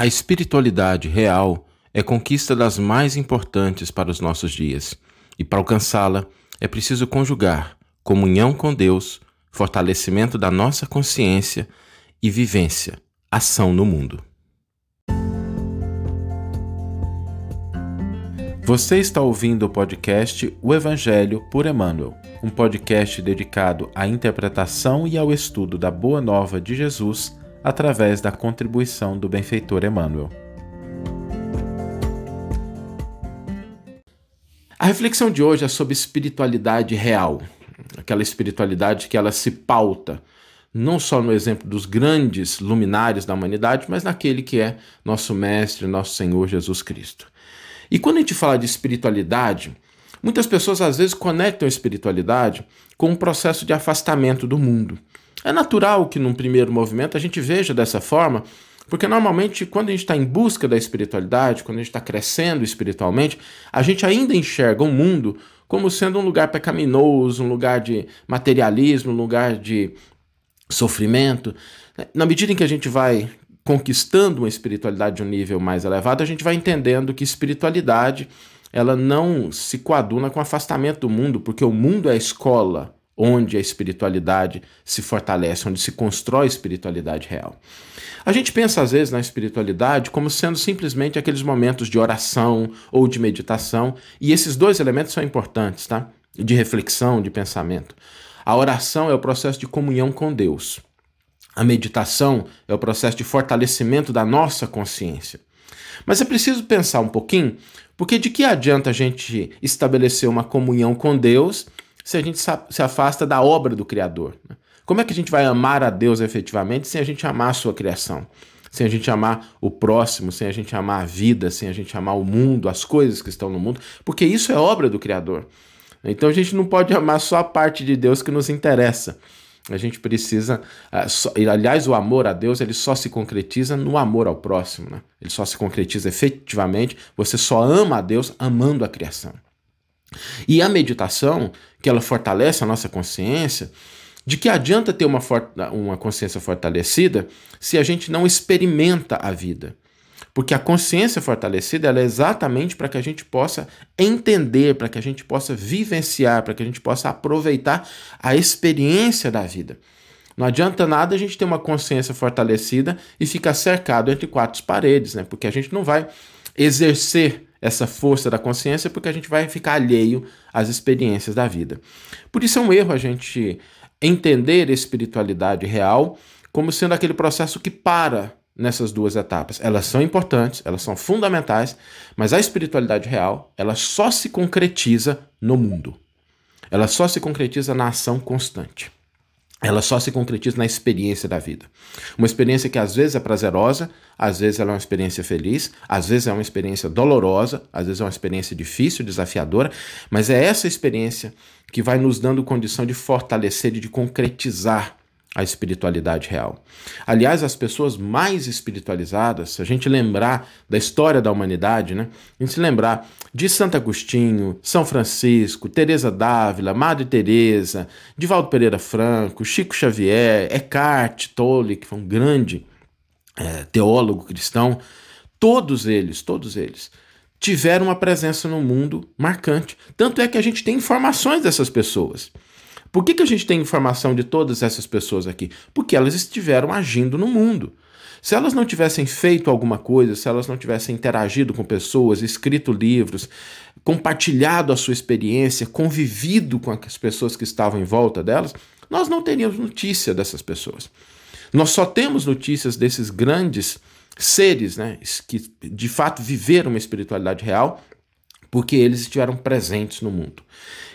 A espiritualidade real é conquista das mais importantes para os nossos dias, e para alcançá-la é preciso conjugar comunhão com Deus, fortalecimento da nossa consciência e vivência, ação no mundo. Você está ouvindo o podcast O Evangelho por Emmanuel, um podcast dedicado à interpretação e ao estudo da Boa Nova de Jesus através da contribuição do benfeitor Emmanuel. A reflexão de hoje é sobre espiritualidade real, aquela espiritualidade que ela se pauta não só no exemplo dos grandes luminares da humanidade, mas naquele que é nosso mestre, nosso Senhor Jesus Cristo. E quando a gente fala de espiritualidade, muitas pessoas às vezes conectam a espiritualidade com um processo de afastamento do mundo. É natural que num primeiro movimento a gente veja dessa forma, porque normalmente quando a gente está em busca da espiritualidade, quando a gente está crescendo espiritualmente, a gente ainda enxerga o mundo como sendo um lugar pecaminoso, um lugar de materialismo, um lugar de sofrimento. Na medida em que a gente vai conquistando uma espiritualidade de um nível mais elevado, a gente vai entendendo que espiritualidade ela não se coaduna com afastamento do mundo, porque o mundo é a escola onde a espiritualidade se fortalece, onde se constrói a espiritualidade real. A gente pensa às vezes na espiritualidade como sendo simplesmente aqueles momentos de oração ou de meditação, e esses dois elementos são importantes, tá? De reflexão, de pensamento. A oração é o processo de comunhão com Deus. A meditação é o processo de fortalecimento da nossa consciência. Mas é preciso pensar um pouquinho, porque de que adianta a gente estabelecer uma comunhão com Deus se a gente se afasta da obra do Criador. Né? Como é que a gente vai amar a Deus efetivamente sem a gente amar a sua criação? Sem a gente amar o próximo, sem a gente amar a vida, sem a gente amar o mundo, as coisas que estão no mundo, porque isso é obra do Criador. Então a gente não pode amar só a parte de Deus que nos interessa. A gente precisa, uh, aliás, o amor a Deus ele só se concretiza no amor ao próximo, né? Ele só se concretiza efetivamente. Você só ama a Deus amando a criação. E a meditação, que ela fortalece a nossa consciência, de que adianta ter uma, uma consciência fortalecida se a gente não experimenta a vida? Porque a consciência fortalecida é exatamente para que a gente possa entender, para que a gente possa vivenciar, para que a gente possa aproveitar a experiência da vida. Não adianta nada a gente ter uma consciência fortalecida e ficar cercado entre quatro paredes, né? Porque a gente não vai exercer essa força da consciência porque a gente vai ficar alheio às experiências da vida. Por isso é um erro a gente entender a espiritualidade real como sendo aquele processo que para nessas duas etapas. Elas são importantes, elas são fundamentais, mas a espiritualidade real, ela só se concretiza no mundo. Ela só se concretiza na ação constante ela só se concretiza na experiência da vida. Uma experiência que às vezes é prazerosa, às vezes ela é uma experiência feliz, às vezes é uma experiência dolorosa, às vezes é uma experiência difícil, desafiadora, mas é essa experiência que vai nos dando condição de fortalecer e de concretizar a espiritualidade real. Aliás, as pessoas mais espiritualizadas, se a gente lembrar da história da humanidade, né? A gente se lembrar de Santo Agostinho, São Francisco, Teresa d'Ávila, Madre Teresa, Divaldo Pereira Franco, Chico Xavier, Eckhart Tolle, que foi um grande é, teólogo cristão, todos eles, todos eles tiveram uma presença no mundo marcante. Tanto é que a gente tem informações dessas pessoas. Por que, que a gente tem informação de todas essas pessoas aqui? Porque elas estiveram agindo no mundo. Se elas não tivessem feito alguma coisa, se elas não tivessem interagido com pessoas, escrito livros, compartilhado a sua experiência, convivido com as pessoas que estavam em volta delas, nós não teríamos notícia dessas pessoas. Nós só temos notícias desses grandes seres, né, que de fato viveram uma espiritualidade real porque eles estiveram presentes no mundo.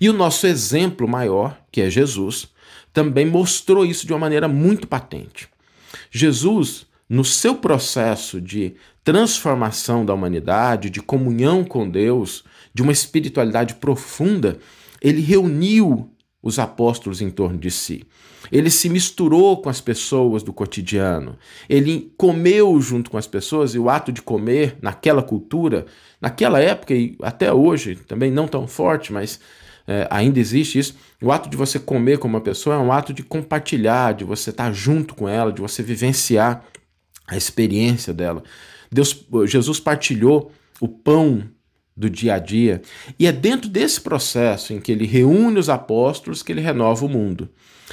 E o nosso exemplo maior, que é Jesus, também mostrou isso de uma maneira muito patente. Jesus, no seu processo de transformação da humanidade, de comunhão com Deus, de uma espiritualidade profunda, ele reuniu os apóstolos em torno de si. Ele se misturou com as pessoas do cotidiano. Ele comeu junto com as pessoas, e o ato de comer naquela cultura, naquela época e até hoje, também não tão forte, mas é, ainda existe isso. O ato de você comer com uma pessoa é um ato de compartilhar, de você estar junto com ela, de você vivenciar a experiência dela. Deus, Jesus partilhou o pão do dia a dia, e é dentro desse processo em que ele reúne os apóstolos que ele renova o mundo,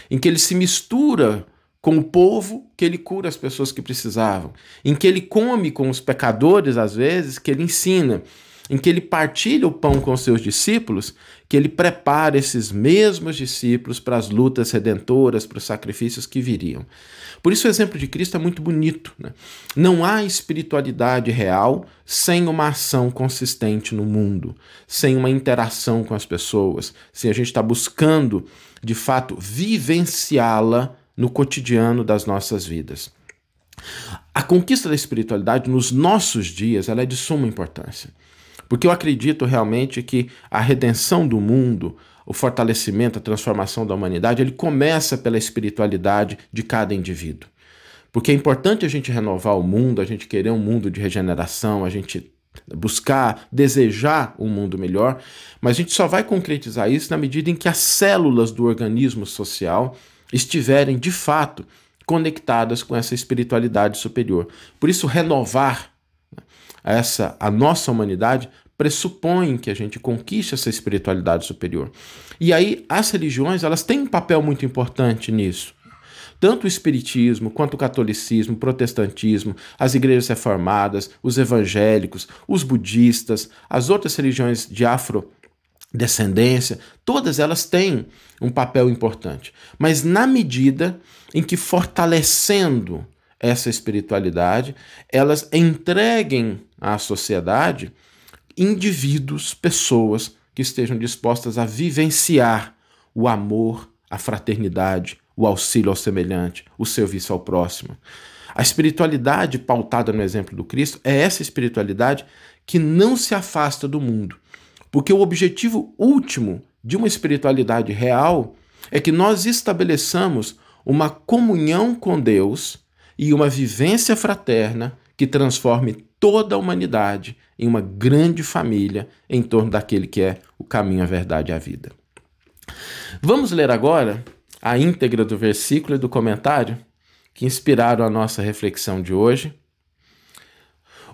em que ele se mistura com o povo que ele cura as pessoas que precisavam, em que ele come com os pecadores às vezes, que ele ensina, em que ele partilha o pão com seus discípulos, que ele prepara esses mesmos discípulos para as lutas redentoras, para os sacrifícios que viriam. Por isso o exemplo de Cristo é muito bonito. Né? Não há espiritualidade real sem uma ação consistente no mundo, sem uma interação com as pessoas, sem a gente estar tá buscando, de fato, vivenciá-la no cotidiano das nossas vidas. A conquista da espiritualidade nos nossos dias ela é de suma importância. Porque eu acredito realmente que a redenção do mundo, o fortalecimento, a transformação da humanidade, ele começa pela espiritualidade de cada indivíduo. Porque é importante a gente renovar o mundo, a gente querer um mundo de regeneração, a gente buscar, desejar um mundo melhor, mas a gente só vai concretizar isso na medida em que as células do organismo social estiverem de fato conectadas com essa espiritualidade superior. Por isso renovar essa a nossa humanidade pressupõe que a gente conquiste essa espiritualidade superior. E aí as religiões, elas têm um papel muito importante nisso. Tanto o espiritismo, quanto o catolicismo, o protestantismo, as igrejas reformadas, os evangélicos, os budistas, as outras religiões de afrodescendência, todas elas têm um papel importante. Mas na medida em que fortalecendo essa espiritualidade, elas entreguem à sociedade indivíduos, pessoas que estejam dispostas a vivenciar o amor, a fraternidade, o auxílio ao semelhante, o serviço ao próximo. A espiritualidade pautada no exemplo do Cristo é essa espiritualidade que não se afasta do mundo. Porque o objetivo último de uma espiritualidade real é que nós estabeleçamos uma comunhão com Deus e uma vivência fraterna que transforme toda a humanidade em uma grande família em torno daquele que é o caminho, a verdade e a vida. Vamos ler agora a íntegra do versículo e do comentário que inspiraram a nossa reflexão de hoje.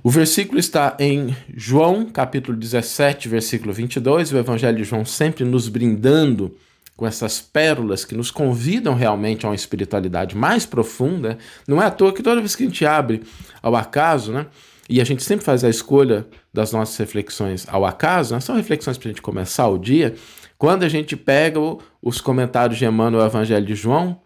O versículo está em João, capítulo 17, versículo 22. O Evangelho de João sempre nos brindando com essas pérolas que nos convidam realmente a uma espiritualidade mais profunda. Não é à toa que toda vez que a gente abre ao acaso, né? E a gente sempre faz a escolha das nossas reflexões ao acaso, né? são reflexões para a gente começar o dia. Quando a gente pega os comentários de Emmanuel, o Evangelho de João,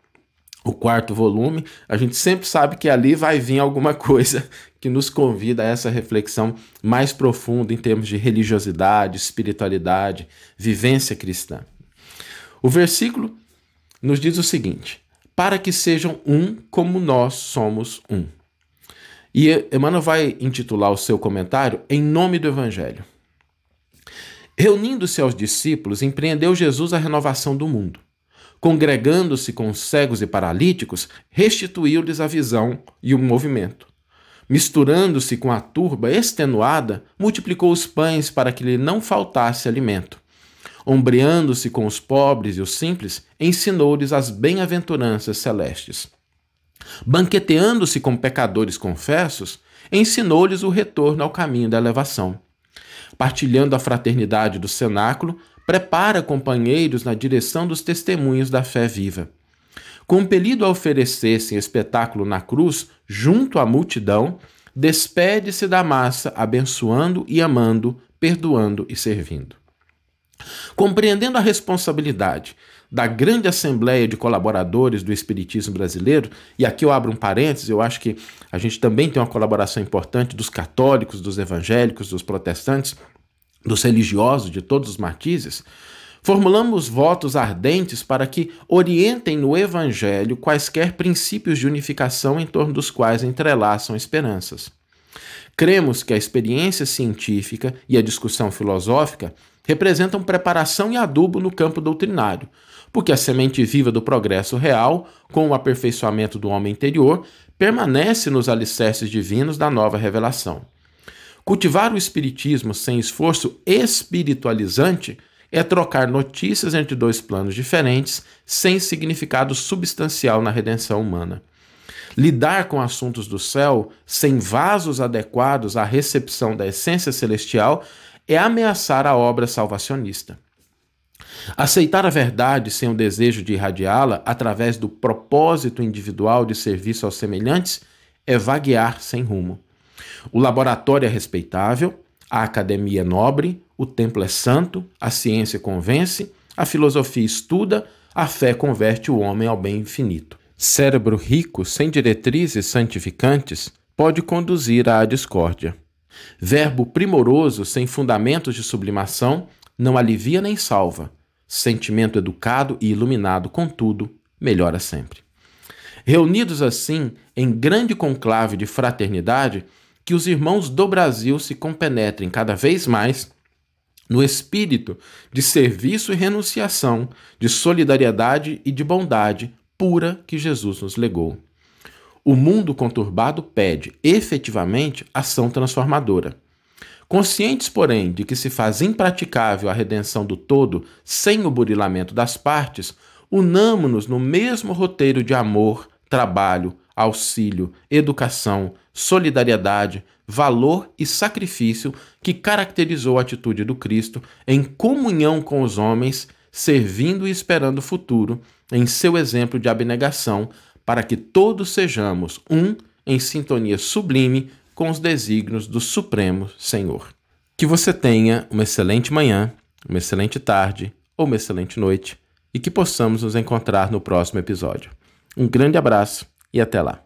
o quarto volume, a gente sempre sabe que ali vai vir alguma coisa que nos convida a essa reflexão mais profunda em termos de religiosidade, espiritualidade, vivência cristã. O versículo nos diz o seguinte: para que sejam um como nós somos um. E Emmanuel vai intitular o seu comentário Em Nome do Evangelho. Reunindo-se aos discípulos, empreendeu Jesus a renovação do mundo. Congregando-se com os cegos e paralíticos, restituiu-lhes a visão e o movimento. Misturando-se com a turba extenuada, multiplicou os pães para que lhe não faltasse alimento ombreando-se com os pobres e os simples, ensinou-lhes as bem-aventuranças celestes. Banqueteando-se com pecadores confessos, ensinou-lhes o retorno ao caminho da elevação. Partilhando a fraternidade do cenáculo, prepara companheiros na direção dos testemunhos da fé viva. Compelido a oferecer-se espetáculo na cruz, junto à multidão, despede-se da massa, abençoando e amando, perdoando e servindo. Compreendendo a responsabilidade da grande assembleia de colaboradores do Espiritismo brasileiro, e aqui eu abro um parênteses, eu acho que a gente também tem uma colaboração importante dos católicos, dos evangélicos, dos protestantes, dos religiosos, de todos os matizes, formulamos votos ardentes para que orientem no Evangelho quaisquer princípios de unificação em torno dos quais entrelaçam esperanças. Cremos que a experiência científica e a discussão filosófica representam preparação e adubo no campo doutrinário, porque a semente viva do progresso real, com o aperfeiçoamento do homem interior, permanece nos alicerces divinos da nova revelação. Cultivar o espiritismo sem esforço espiritualizante é trocar notícias entre dois planos diferentes, sem significado substancial na redenção humana. Lidar com assuntos do céu sem vasos adequados à recepção da essência celestial é ameaçar a obra salvacionista. Aceitar a verdade sem o desejo de irradiá-la através do propósito individual de serviço aos semelhantes é vaguear sem rumo. O laboratório é respeitável, a academia é nobre, o templo é santo, a ciência convence, a filosofia estuda, a fé converte o homem ao bem infinito. Cérebro rico, sem diretrizes santificantes, pode conduzir à discórdia. Verbo primoroso, sem fundamentos de sublimação, não alivia nem salva. Sentimento educado e iluminado, contudo, melhora sempre. Reunidos assim, em grande conclave de fraternidade, que os irmãos do Brasil se compenetrem cada vez mais no espírito de serviço e renunciação, de solidariedade e de bondade pura que Jesus nos legou. O mundo conturbado pede, efetivamente, ação transformadora. Conscientes, porém, de que se faz impraticável a redenção do todo sem o burilamento das partes, unamo-nos no mesmo roteiro de amor, trabalho, auxílio, educação, solidariedade, valor e sacrifício que caracterizou a atitude do Cristo em comunhão com os homens, servindo e esperando o futuro, em seu exemplo de abnegação, para que todos sejamos um em sintonia sublime com os desígnios do Supremo Senhor. Que você tenha uma excelente manhã, uma excelente tarde ou uma excelente noite e que possamos nos encontrar no próximo episódio. Um grande abraço e até lá.